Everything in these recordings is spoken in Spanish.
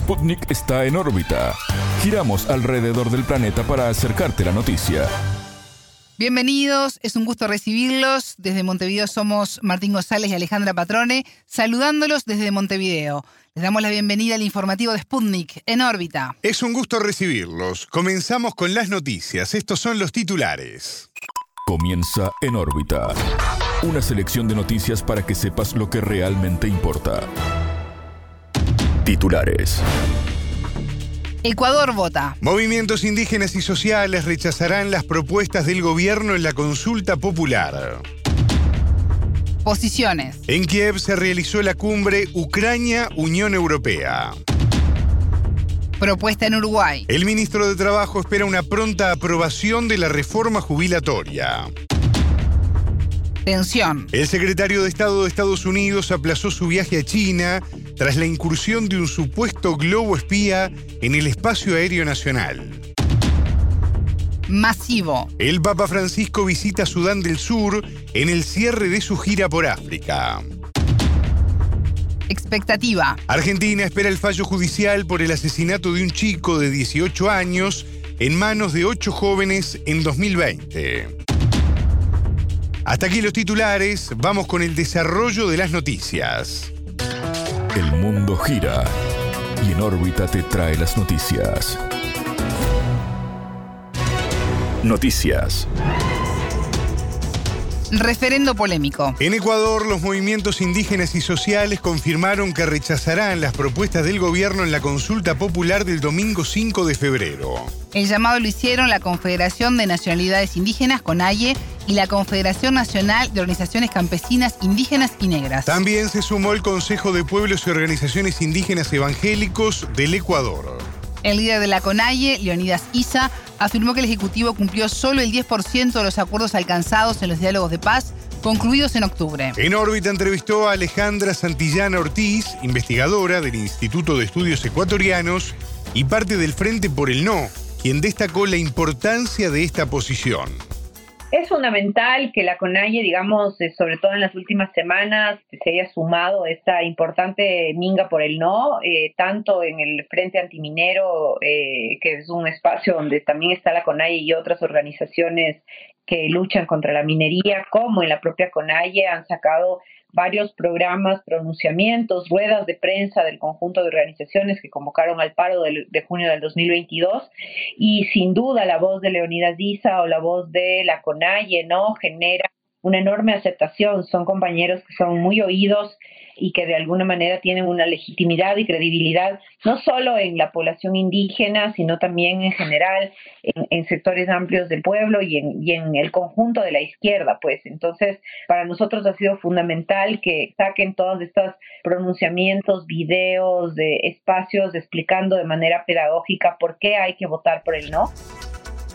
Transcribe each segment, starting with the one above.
Sputnik está en órbita. Giramos alrededor del planeta para acercarte la noticia. Bienvenidos, es un gusto recibirlos. Desde Montevideo somos Martín González y Alejandra Patrone, saludándolos desde Montevideo. Les damos la bienvenida al informativo de Sputnik en órbita. Es un gusto recibirlos. Comenzamos con las noticias. Estos son los titulares. Comienza en órbita. Una selección de noticias para que sepas lo que realmente importa. Titulares. Ecuador vota. Movimientos indígenas y sociales rechazarán las propuestas del gobierno en la consulta popular. Posiciones. En Kiev se realizó la cumbre Ucrania-Unión Europea. Propuesta en Uruguay. El ministro de Trabajo espera una pronta aprobación de la reforma jubilatoria. Tensión. El secretario de Estado de Estados Unidos aplazó su viaje a China tras la incursión de un supuesto globo espía en el espacio aéreo nacional. Masivo. El Papa Francisco visita Sudán del Sur en el cierre de su gira por África. Expectativa. Argentina espera el fallo judicial por el asesinato de un chico de 18 años en manos de ocho jóvenes en 2020. Hasta aquí los titulares, vamos con el desarrollo de las noticias. El mundo gira y en órbita te trae las noticias. Noticias. Referendo polémico. En Ecuador, los movimientos indígenas y sociales confirmaron que rechazarán las propuestas del gobierno en la consulta popular del domingo 5 de febrero. El llamado lo hicieron la Confederación de Nacionalidades Indígenas, CONAIE, y la Confederación Nacional de Organizaciones Campesinas Indígenas y Negras. También se sumó el Consejo de Pueblos y Organizaciones Indígenas Evangélicos del Ecuador. El líder de la CONAIE, Leonidas Isa, afirmó que el Ejecutivo cumplió solo el 10% de los acuerdos alcanzados en los diálogos de paz concluidos en octubre. En órbita entrevistó a Alejandra Santillana Ortiz, investigadora del Instituto de Estudios Ecuatorianos y parte del Frente por el No, quien destacó la importancia de esta posición. Es fundamental que la CONAIE, digamos, eh, sobre todo en las últimas semanas, se haya sumado esta importante minga por el no, eh, tanto en el Frente Antiminero, eh, que es un espacio donde también está la CONAIE y otras organizaciones que luchan contra la minería, como en la propia CONAIE han sacado varios programas, pronunciamientos, ruedas de prensa del conjunto de organizaciones que convocaron al paro de, junio del 2022 y sin duda la voz de Leonidas Diza o la voz de la CONAIE no genera una enorme aceptación, son compañeros que son muy oídos y que de alguna manera tienen una legitimidad y credibilidad, no solo en la población indígena, sino también en general en, sectores amplios del pueblo y en, y en, el conjunto de la izquierda, pues. Entonces, para nosotros ha sido fundamental que saquen todos estos pronunciamientos, videos, de espacios explicando de manera pedagógica por qué hay que votar por el no.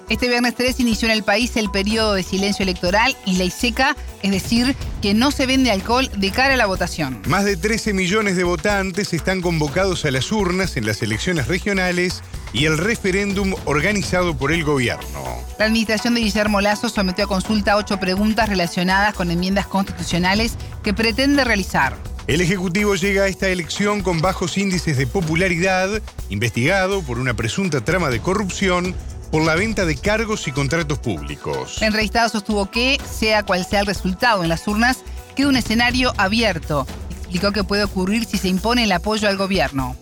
Este viernes 3 inició en el país el periodo de silencio electoral y ley seca, es decir, que no se vende alcohol de cara a la votación. Más de 13 millones de votantes están convocados a las urnas en las elecciones regionales y el referéndum organizado por el gobierno. La administración de Guillermo Lazo sometió a consulta ocho preguntas relacionadas con enmiendas constitucionales que pretende realizar. El Ejecutivo llega a esta elección con bajos índices de popularidad, investigado por una presunta trama de corrupción por la venta de cargos y contratos públicos. El entrevistado sostuvo que, sea cual sea el resultado en las urnas, queda un escenario abierto. Explicó que puede ocurrir si se impone el apoyo al gobierno.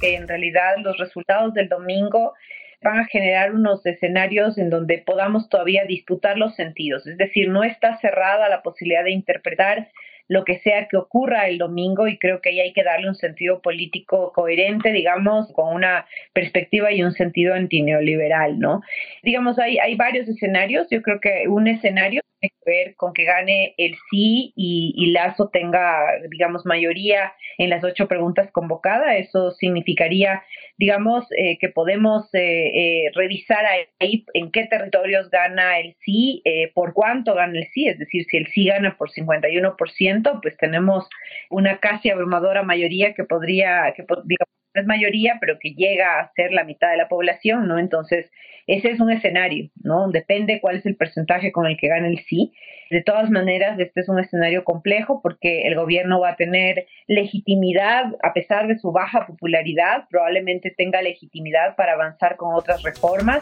En realidad, los resultados del domingo van a generar unos escenarios en donde podamos todavía disputar los sentidos. Es decir, no está cerrada la posibilidad de interpretar lo que sea que ocurra el domingo y creo que ahí hay que darle un sentido político coherente, digamos, con una perspectiva y un sentido antineoliberal, ¿no? Digamos, hay, hay varios escenarios, yo creo que un escenario que ver con que gane el sí y, y Lazo tenga, digamos, mayoría en las ocho preguntas convocadas, eso significaría digamos, eh, que podemos eh, eh, revisar ahí en qué territorios gana el sí, por cuánto gana el sí, es decir, si el sí gana por 51%, pues tenemos una casi abrumadora mayoría que podría, que, digamos, es mayoría, pero que llega a ser la mitad de la población, ¿no? Entonces, ese es un escenario, ¿no? Depende cuál es el porcentaje con el que gana el sí. De todas maneras, este es un escenario complejo porque el gobierno va a tener legitimidad, a pesar de su baja popularidad, probablemente tenga legitimidad para avanzar con otras reformas.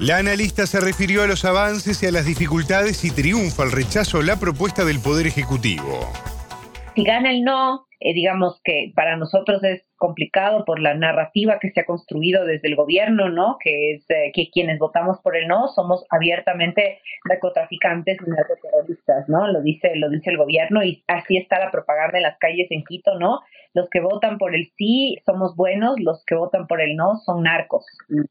La analista se refirió a los avances y a las dificultades y triunfa el rechazo a la propuesta del Poder Ejecutivo. Si gana el no, eh, digamos que para nosotros es complicado por la narrativa que se ha construido desde el gobierno, ¿no? Que es eh, que quienes votamos por el no somos abiertamente narcotraficantes y narcoterroristas, ¿no? Lo dice, lo dice el gobierno y así está la propaganda en las calles en Quito, ¿no? Los que votan por el sí somos buenos, los que votan por el no son narcos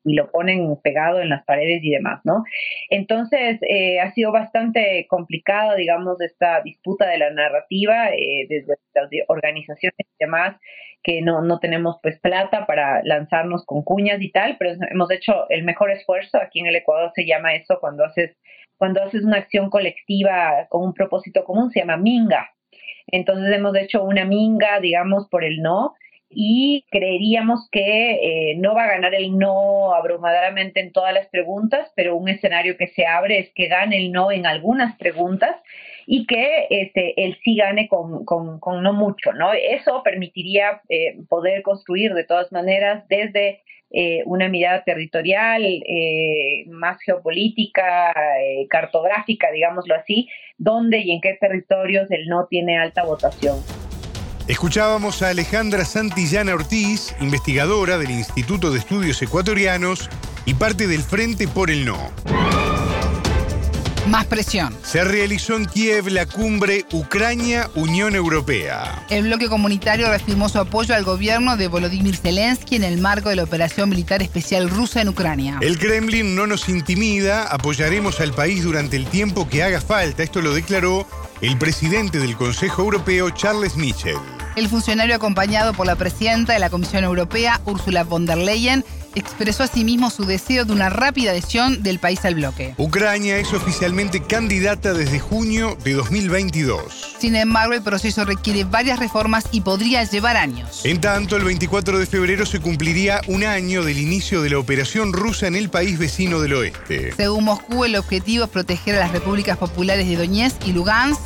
y, lo ponen pegado en las paredes y demás, ¿no? Entonces eh, ha sido bastante complicado, digamos, esta disputa de la narrativa eh, desde las organizaciones y demás que no, no tenemos pues plata para lanzarnos con cuñas y tal, pero hemos hecho el mejor esfuerzo. Aquí en el Ecuador se llama eso cuando haces, cuando haces una acción colectiva con un propósito común, se llama minga. Entonces hemos hecho una minga, digamos, por el no, y creeríamos que eh, no va a ganar el no abrumadoramente en todas las preguntas, pero un escenario que se abre es que gane el no en algunas preguntas y que este, él sí gane con, con, no mucho, ¿no? Eso permitiría eh, poder construir de todas maneras desde eh, una mirada territorial, eh, más geopolítica, cartográfica, digámoslo así, dónde y en qué territorios el no tiene alta votación. Escuchábamos a Alejandra Santillana Ortiz, investigadora del Instituto de Estudios Ecuatorianos y parte del Frente por el No. Más presión. Se realizó en Kiev la cumbre Ucrania-Unión Europea. El bloque comunitario reafirmó su apoyo al gobierno de Volodymyr Zelensky en el marco de la operación militar especial rusa en Ucrania. El Kremlin no nos intimida, apoyaremos al país durante el tiempo que haga falta. Esto lo declaró el presidente del Consejo Europeo, Charles Michel. El funcionario acompañado por la presidenta de la Comisión Europea, Ursula von der Leyen, expresó asimismo su deseo de una rápida adhesión del país al bloque. Ucrania es oficialmente candidata desde junio de 2022. Sin embargo, el proceso requiere varias reformas y podría llevar años. En tanto, el 24 de febrero se cumpliría un año del inicio de la operación rusa en el país vecino del oeste. Según Moscú, el objetivo es proteger a las repúblicas populares de Donetsk y Lugansk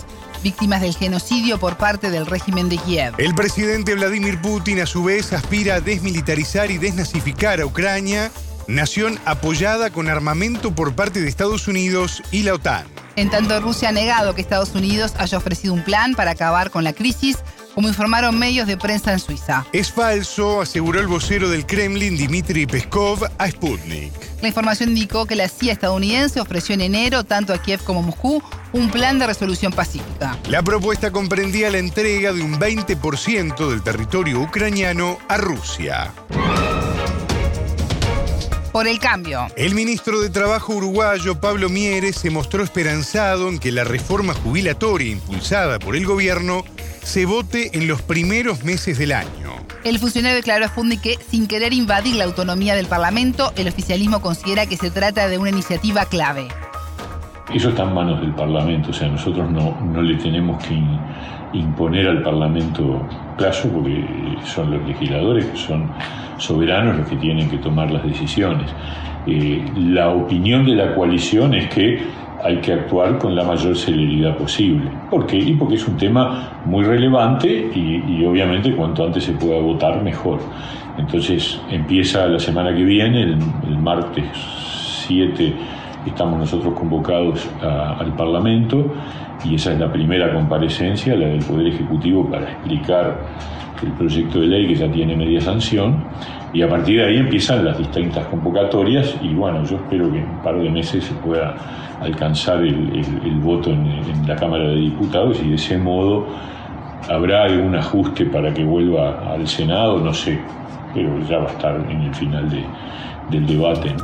víctimas del genocidio por parte del régimen de Kiev. El presidente Vladimir Putin a su vez aspira a desmilitarizar y desnazificar a Ucrania, nación apoyada con armamento por parte de Estados Unidos y la OTAN. En tanto, Rusia ha negado que Estados Unidos haya ofrecido un plan para acabar con la crisis, como informaron medios de prensa en Suiza. Es falso, aseguró el vocero del Kremlin, Dmitry Peskov, a Sputnik. La información indicó que la CIA estadounidense ofreció en enero, tanto a Kiev como a Moscú, un plan de resolución pacífica. La propuesta comprendía la entrega de un 20% del territorio ucraniano a Rusia. Por el cambio. El ministro de Trabajo uruguayo, Pablo Mieres, se mostró esperanzado en que la reforma jubilatoria impulsada por el gobierno se vote en los primeros meses del año. El funcionario declaró a Fundi que, sin querer invadir la autonomía del Parlamento, el oficialismo considera que se trata de una iniciativa clave. Eso está en manos del Parlamento, o sea, nosotros no, no le tenemos que imponer al Parlamento plazo porque son los legisladores que son soberanos los que tienen que tomar las decisiones. Eh, la opinión de la coalición es que hay que actuar con la mayor celeridad posible. ¿Por qué? Y porque es un tema muy relevante y, obviamente cuanto antes se pueda votar mejor. Entonces empieza la semana que viene, el, martes 7 estamos nosotros convocados al Parlamento y esa es la primera comparecencia, la del Poder Ejecutivo, para explicar el proyecto de ley que ya tiene media sanción y a partir de ahí empiezan las distintas convocatorias y bueno, yo espero que en un par de meses se pueda alcanzar el, voto en, la Cámara de Diputados y de ese modo habrá algún ajuste para que vuelva al Senado, no sé, pero ya va a estar en el final del debate.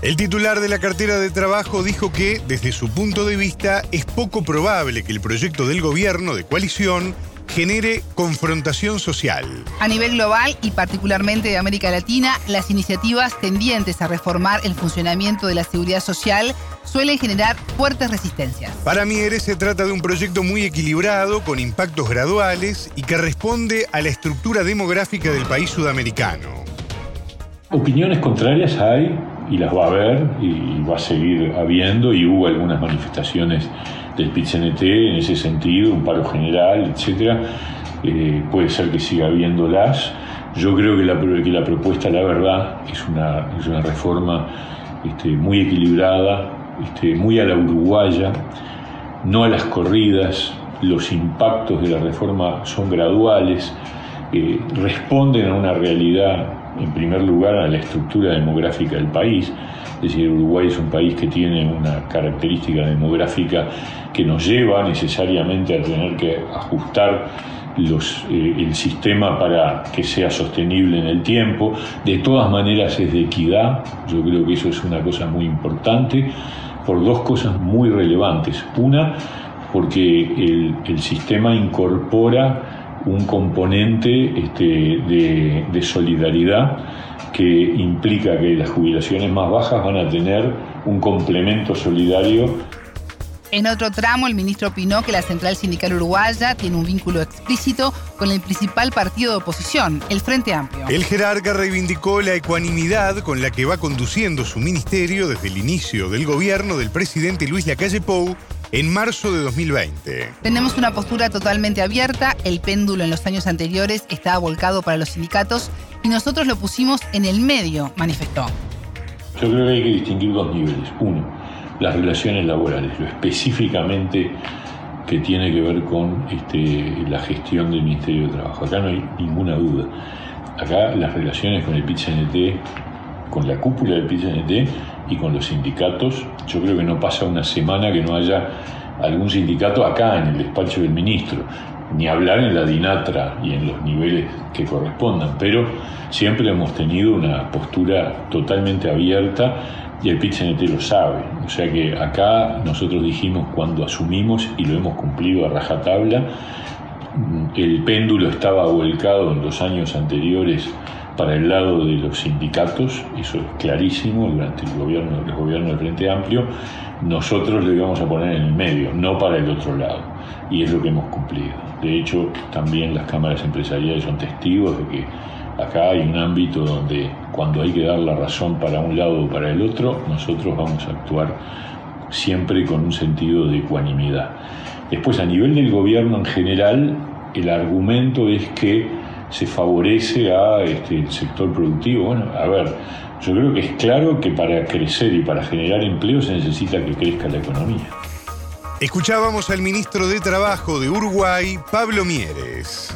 El titular de la cartera de trabajo dijo que, desde su punto de vista, es poco probable que el proyecto del gobierno de coalición genere confrontación social. A nivel global y particularmente de América Latina, las iniciativas tendientes a reformar el funcionamiento de la seguridad social suelen generar fuertes resistencias. Para Miere se trata de un proyecto muy equilibrado, con impactos graduales y que responde a la estructura demográfica del país sudamericano. Opiniones contrarias hay y las va a haber y va a seguir habiendo y hubo algunas manifestaciones del PIT-CNT en ese sentido, un paro general, etc. Eh, puede ser que siga habiéndolas. Yo creo que la, que la propuesta, la verdad, es una, es una reforma este, muy equilibrada, este, muy a la uruguaya, no a las corridas. Los impactos de la reforma son graduales, eh, responden a una realidad, en primer lugar, a la estructura demográfica del país. Es decir, Uruguay es un país que tiene una característica demográfica que nos lleva necesariamente a tener que ajustar eh, el sistema para que sea sostenible en el tiempo. De todas maneras es de equidad, yo creo que eso es una cosa muy importante, por dos cosas muy relevantes. Una, porque el sistema incorpora un componente este, de, de solidaridad que implica que las jubilaciones más bajas van a tener un complemento solidario en otro tramo, el ministro opinó que la Central Sindical Uruguaya tiene un vínculo explícito con el principal partido de oposición, el Frente Amplio. El jerarca reivindicó la ecuanimidad con la que va conduciendo su ministerio desde el inicio del gobierno del presidente Luis Lacalle Pou en marzo de 2020. Tenemos una postura totalmente abierta, el péndulo en los años anteriores estaba volcado para los sindicatos y nosotros lo pusimos en el medio, manifestó. Yo creo que hay que distinguir dos niveles. Uno, las relaciones laborales, lo específicamente que tiene que ver con este, la gestión del Ministerio de Trabajo. Acá no hay ninguna duda. Acá las relaciones con el pit con la cúpula del pit y con los sindicatos, yo creo que no pasa una semana que no haya algún sindicato acá en el despacho del ministro, ni hablar en la dinatra y en los niveles que correspondan, pero siempre hemos tenido una postura totalmente abierta y el pit lo sabe. O sea que acá nosotros dijimos cuando asumimos y lo hemos cumplido a rajatabla, el péndulo estaba volcado en los años anteriores para el lado de los sindicatos, eso es clarísimo durante el gobierno, el gobierno del Frente Amplio, nosotros lo íbamos a poner en el medio, no para el otro lado, y es lo que hemos cumplido. De hecho, también las cámaras empresariales son testigos de que acá hay un ámbito donde cuando hay que dar la razón para un lado o para el otro, nosotros vamos a actuar siempre con un sentido de ecuanimidad. Después, a nivel del gobierno en general, el argumento es que se favorece a este, el sector productivo. Bueno, a ver, yo creo que es claro que para crecer y para generar empleo se necesita que crezca la economía. Escuchábamos al ministro de Trabajo de Uruguay, Pablo Mieres.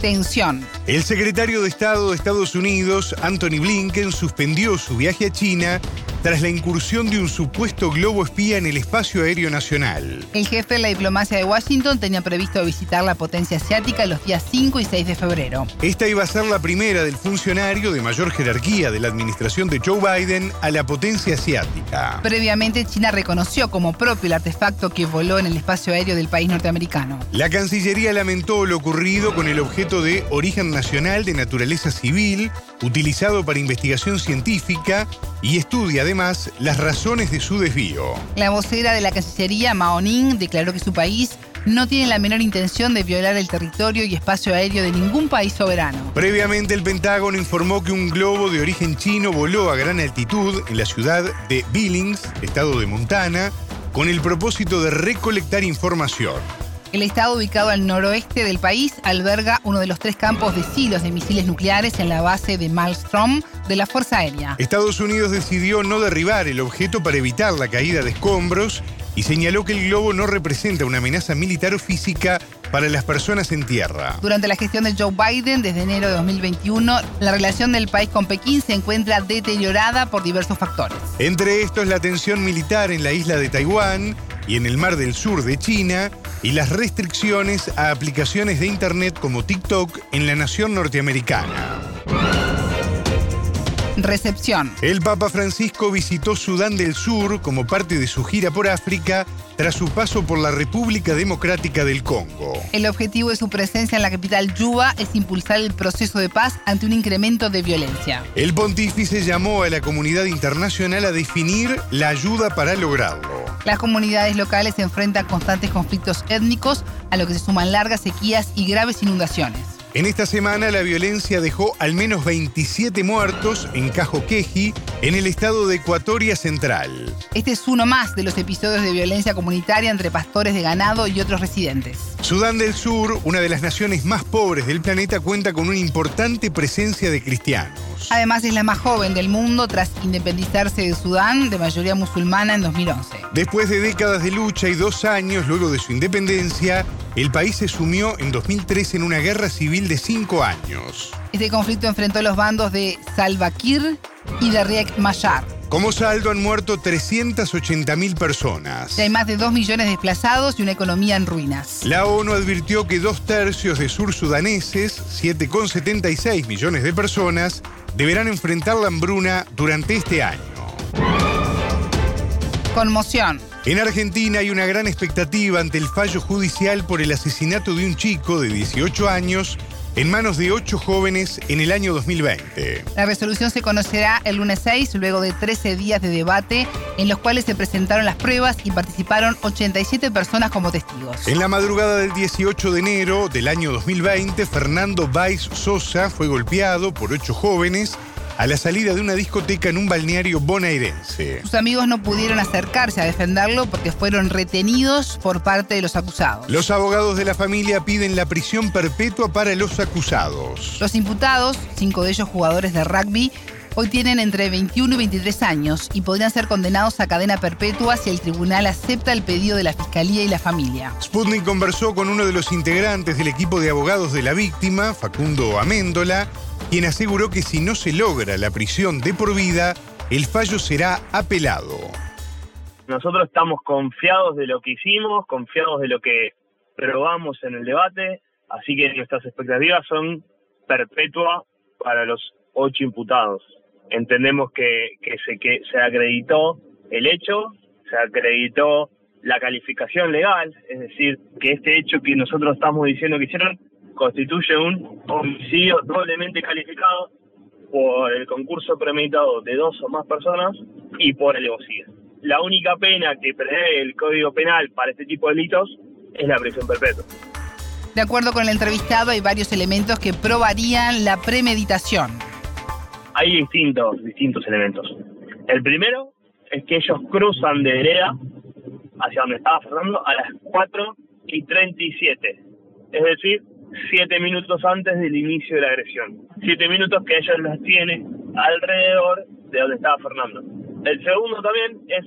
Tensión. El secretario de Estado de Estados Unidos, Anthony Blinken, suspendió su viaje a China tras la incursión de un supuesto globo espía en el espacio aéreo nacional. El jefe de la diplomacia de Washington tenía previsto visitar la potencia asiática los días 5 y 6 de febrero. Esta iba a ser la primera del funcionario de mayor jerarquía de la administración de Joe Biden a la potencia asiática. Previamente, China reconoció como propio el artefacto que voló en el espacio aéreo del país norteamericano. La Cancillería lamentó lo ocurrido con el objeto de origen nacional de naturaleza civil, utilizado para investigación científica y estudia además las razones de su desvío. La vocera de la Cancillería, Mao Ning, declaró que su país no tiene la menor intención de violar el territorio y espacio aéreo de ningún país soberano. Previamente, el Pentágono informó que un globo de origen chino voló a gran altitud en la ciudad de Billings, estado de Montana, con el propósito de recolectar información. El estado ubicado al noroeste del país alberga uno de los tres campos de silos de misiles nucleares en la base de Malmstrom de la Fuerza Aérea. Estados Unidos decidió no derribar el objeto para evitar la caída de escombros y señaló que el globo no representa una amenaza militar o física para las personas en tierra. Durante la gestión de Joe Biden, desde enero de 2021, la relación del país con Pekín se encuentra deteriorada por diversos factores. Entre estos, la tensión militar en la isla de Taiwán y en el mar del sur de China, y las restricciones a aplicaciones de Internet como TikTok en la nación norteamericana. Recepción. El Papa Francisco visitó Sudán del Sur como parte de su gira por África tras su paso por la República Democrática del Congo. El objetivo de su presencia en la capital Yuba es impulsar el proceso de paz ante un incremento de violencia. El pontífice llamó a la comunidad internacional a definir la ayuda para lograrlo. Las comunidades locales se enfrentan a constantes conflictos étnicos, a lo que se suman largas sequías y graves inundaciones. En esta semana la violencia dejó al menos 27 muertos en Cajoqueji, en el estado de Ecuatoria Central. Este es uno más de los episodios de violencia comunitaria entre pastores de ganado y otros residentes. Sudán del Sur, una de las naciones más pobres del planeta, cuenta con una importante presencia de cristianos. Además es la más joven del mundo tras independizarse de Sudán, de mayoría musulmana, en 2011. Después de décadas de lucha y dos años luego de su independencia, el país se sumió en 2003 en una guerra civil de cinco años. Este conflicto enfrentó los bandos de Salva Kiir y de Riek Machar. Como saldo han muerto 380.000 personas. Hay más de 2 millones de desplazados y una economía en ruinas. La ONU advirtió que dos tercios de sur sudaneses, 7,76 millones de personas, deberán enfrentar la hambruna durante este año. Conmoción. En Argentina hay una gran expectativa ante el fallo judicial por el asesinato de un chico de 18 años en manos de ocho jóvenes en el año 2020. La resolución se conocerá el lunes 6, luego de 13 días de debate, en los cuales se presentaron las pruebas y participaron 87 personas como testigos. En la madrugada del 18 de enero del año 2020, Fernando Valls Sosa fue golpeado por ocho jóvenes a la salida de una discoteca en un balneario bonaerense. Sus amigos no pudieron acercarse a defenderlo porque fueron retenidos por parte de los acusados. Los abogados de la familia piden la prisión perpetua para los acusados. Los imputados, cinco de ellos jugadores de rugby, hoy tienen entre 21 y 23 años y podrían ser condenados a cadena perpetua si el tribunal acepta el pedido de la fiscalía y la familia. Sputnik conversó con uno de los integrantes del equipo de abogados de la víctima, Facundo Améndola, quien aseguró que si no se logra la prisión de por vida, el fallo será apelado. Nosotros estamos confiados de lo que hicimos, confiados de lo que probamos en el debate, así que nuestras expectativas son perpetua para los ocho imputados. Entendemos que, que, se, que se acreditó el hecho, se acreditó la calificación legal, es decir, que este hecho que nosotros estamos diciendo que hicieron constituye un homicidio doblemente calificado por el concurso premeditado de dos o más personas y por el egocidio. La única pena que prevé el Código Penal para este tipo de delitos es la prisión perpetua. De acuerdo con el entrevistado, hay varios elementos que probarían la premeditación. Hay distintos, distintos elementos. El primero es que ellos cruzan de vereda hacia donde estaba Fernando a las 4 y 37. Es decir, siete minutos antes del inicio de la agresión. Siete minutos que ellos las tiene alrededor de donde estaba Fernando. El segundo también es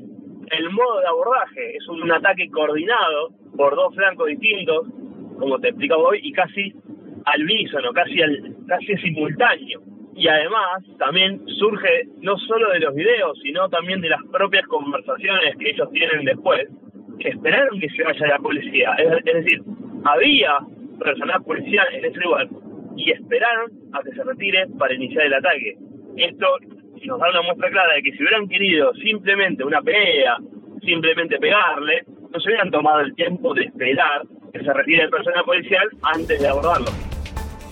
el modo de abordaje. Es un ataque coordinado por dos flancos distintos, como te explicaba hoy, y casi al unísono, casi, al, casi simultáneo. Y además también surge no solo de los videos, sino también de las propias conversaciones que ellos tienen después, que esperaron que se vaya la policía. Es, decir, había personal policial en ese lugar y esperaron a que se retire para iniciar el ataque. Esto nos da una muestra clara de que si hubieran querido simplemente una pelea, simplemente pegarle, no se hubieran tomado el tiempo de esperar que se retire el personal policial antes de abordarlo.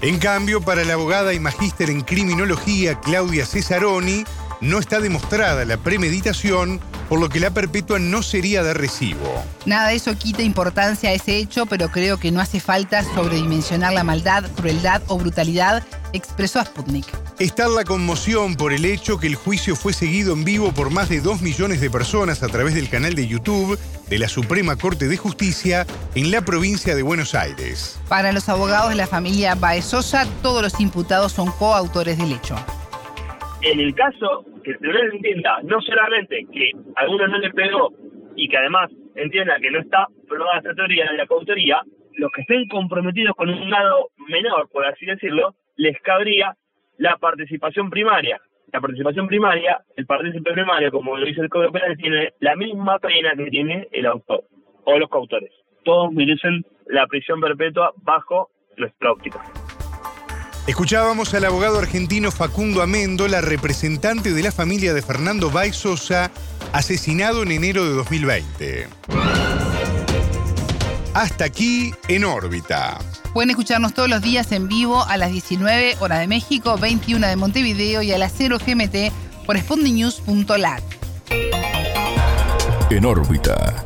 En cambio, para la abogada y magíster en criminología Claudia Cesaroni, no está demostrada la premeditación, por lo que la perpetua no sería de recibo. Nada de eso quita importancia a ese hecho, pero creo que no hace falta sobredimensionar la maldad, crueldad o brutalidad, expresó a Sputnik. Está la conmoción por el hecho que el juicio fue seguido en vivo por más de 2 millones de personas a través del canal de YouTube de la Suprema Corte de Justicia en la provincia de Buenos Aires. Para los abogados de la familia Baezosa, todos los imputados son coautores del hecho. En el caso que el tribunal entienda no solamente que alguno no le pegó y que además entienda que no está probada esta teoría de la coautoría, los que estén comprometidos con un grado menor, por así decirlo, les cabría la participación primaria. La participación primaria, el partícipe primario, como lo dice el Código Penal, tiene la misma pena que tiene el autor o los coautores. Todos merecen la prisión perpetua bajo nuestra óptica. Escuchábamos al abogado argentino Facundo Amendola, representante de la familia de Fernando Baez Sosa, asesinado en enero de 2020. Hasta aquí en órbita. Pueden escucharnos todos los días en vivo a las 19 horas de México, 21 de Montevideo y a las 0 GMT por sputniknews.lat. En órbita.